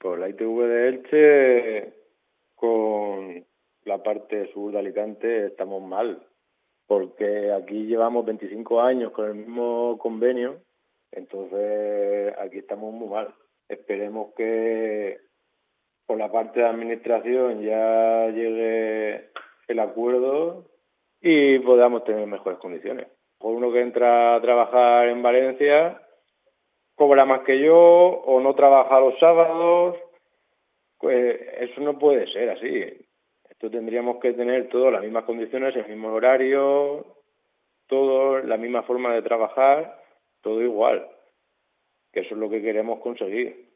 Pues la ITV de Elche con la parte sur de Alicante estamos mal, porque aquí llevamos 25 años con el mismo convenio, entonces aquí estamos muy mal. Esperemos que por la parte de administración ya llegue el acuerdo y podamos tener mejores condiciones. Por uno que entra a trabajar en Valencia cobra más que yo o no trabaja los sábados, pues eso no puede ser así. Esto tendríamos que tener todas las mismas condiciones, el mismo horario, todo, la misma forma de trabajar, todo igual. Que eso es lo que queremos conseguir.